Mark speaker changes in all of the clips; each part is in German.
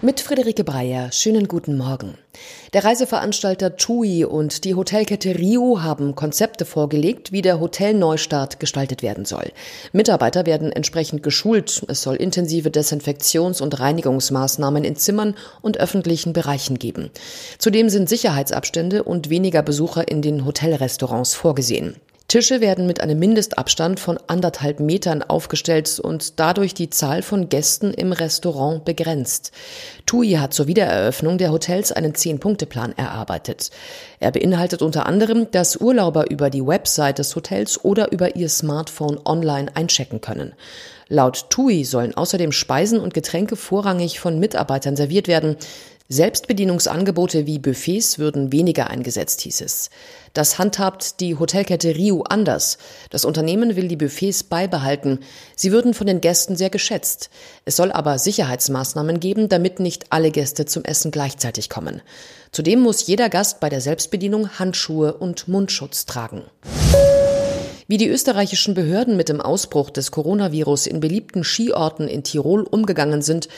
Speaker 1: Mit Friederike Breyer, schönen guten Morgen. Der Reiseveranstalter TUI und die Hotelkette Rio haben Konzepte vorgelegt, wie der Hotelneustart gestaltet werden soll. Mitarbeiter werden entsprechend geschult. Es soll intensive Desinfektions- und Reinigungsmaßnahmen in Zimmern und öffentlichen Bereichen geben. Zudem sind Sicherheitsabstände und weniger Besucher in den Hotelrestaurants vorgesehen. Tische werden mit einem Mindestabstand von anderthalb Metern aufgestellt und dadurch die Zahl von Gästen im Restaurant begrenzt. TUI hat zur Wiedereröffnung der Hotels einen Zehn-Punkte-Plan erarbeitet. Er beinhaltet unter anderem, dass Urlauber über die Website des Hotels oder über ihr Smartphone online einchecken können. Laut TUI sollen außerdem Speisen und Getränke vorrangig von Mitarbeitern serviert werden. Selbstbedienungsangebote wie Buffets würden weniger eingesetzt, hieß es. Das handhabt die Hotelkette Rio anders. Das Unternehmen will die Buffets beibehalten. Sie würden von den Gästen sehr geschätzt. Es soll aber Sicherheitsmaßnahmen geben, damit nicht alle Gäste zum Essen gleichzeitig kommen. Zudem muss jeder Gast bei der Selbstbedienung Handschuhe und Mundschutz tragen. Wie die österreichischen Behörden mit dem Ausbruch des Coronavirus in beliebten Skiorten in Tirol umgegangen sind,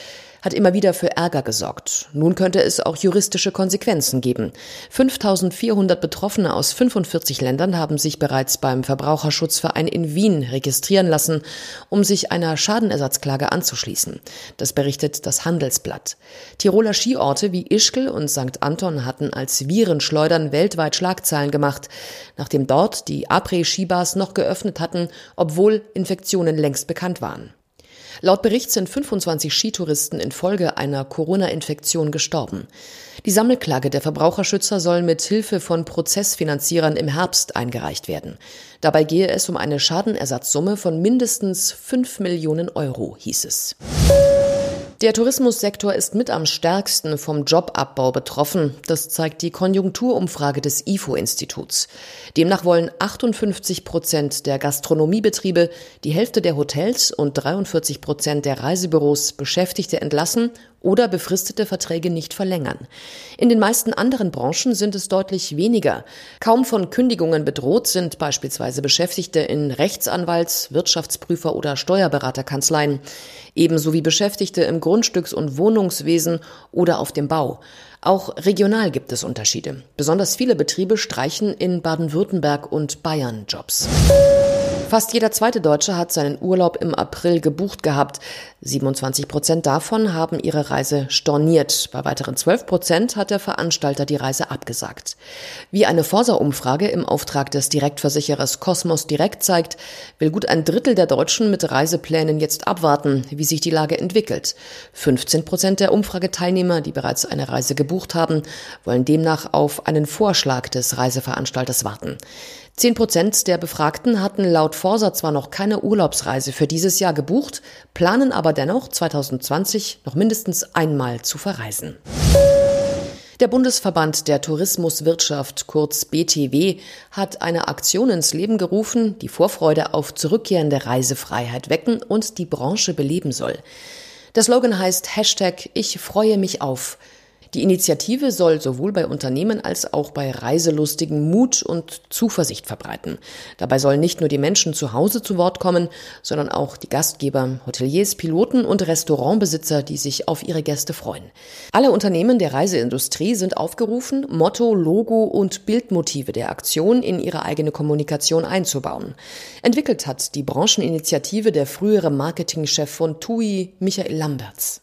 Speaker 1: hat immer wieder für Ärger gesorgt. Nun könnte es auch juristische Konsequenzen geben. 5400 Betroffene aus 45 Ländern haben sich bereits beim Verbraucherschutzverein in Wien registrieren lassen, um sich einer Schadenersatzklage anzuschließen. Das berichtet das Handelsblatt. Tiroler Skiorte wie Ischgl und St. Anton hatten als Virenschleudern weltweit Schlagzeilen gemacht, nachdem dort die Après-Skibars noch geöffnet hatten, obwohl Infektionen längst bekannt waren. Laut Bericht sind 25 Skitouristen infolge einer Corona-Infektion gestorben. Die Sammelklage der Verbraucherschützer soll mit Hilfe von Prozessfinanzierern im Herbst eingereicht werden. Dabei gehe es um eine Schadenersatzsumme von mindestens 5 Millionen Euro, hieß es. Der Tourismussektor ist mit am stärksten vom Jobabbau betroffen. Das zeigt die Konjunkturumfrage des IFO-Instituts. Demnach wollen 58 Prozent der Gastronomiebetriebe, die Hälfte der Hotels und 43 Prozent der Reisebüros Beschäftigte entlassen oder befristete Verträge nicht verlängern. In den meisten anderen Branchen sind es deutlich weniger. Kaum von Kündigungen bedroht sind beispielsweise Beschäftigte in Rechtsanwalts-, Wirtschaftsprüfer- oder Steuerberaterkanzleien, ebenso wie Beschäftigte im Grundstücks- und Wohnungswesen oder auf dem Bau. Auch regional gibt es Unterschiede. Besonders viele Betriebe streichen in Baden-Württemberg und Bayern Jobs. Fast jeder zweite Deutsche hat seinen Urlaub im April gebucht gehabt. 27 Prozent davon haben ihre Reise storniert. Bei weiteren 12 Prozent hat der Veranstalter die Reise abgesagt. Wie eine Forsa-Umfrage im Auftrag des Direktversicherers Cosmos Direkt zeigt, will gut ein Drittel der Deutschen mit Reiseplänen jetzt abwarten, wie sich die Lage entwickelt. 15 Prozent der Umfrageteilnehmer, die bereits eine Reise gebucht haben, wollen demnach auf einen Vorschlag des Reiseveranstalters warten. Zehn Prozent der Befragten hatten laut Forsa zwar noch keine Urlaubsreise für dieses Jahr gebucht, planen aber dennoch 2020 noch mindestens einmal zu verreisen. Der Bundesverband der Tourismuswirtschaft, kurz BTW, hat eine Aktion ins Leben gerufen, die Vorfreude auf zurückkehrende Reisefreiheit wecken und die Branche beleben soll. Der Slogan heißt Hashtag Ich freue mich auf. Die Initiative soll sowohl bei Unternehmen als auch bei Reiselustigen Mut und Zuversicht verbreiten. Dabei sollen nicht nur die Menschen zu Hause zu Wort kommen, sondern auch die Gastgeber, Hoteliers, Piloten und Restaurantbesitzer, die sich auf ihre Gäste freuen. Alle Unternehmen der Reiseindustrie sind aufgerufen, Motto, Logo und Bildmotive der Aktion in ihre eigene Kommunikation einzubauen. Entwickelt hat die Brancheninitiative der frühere Marketingchef von TUI, Michael Lamberts.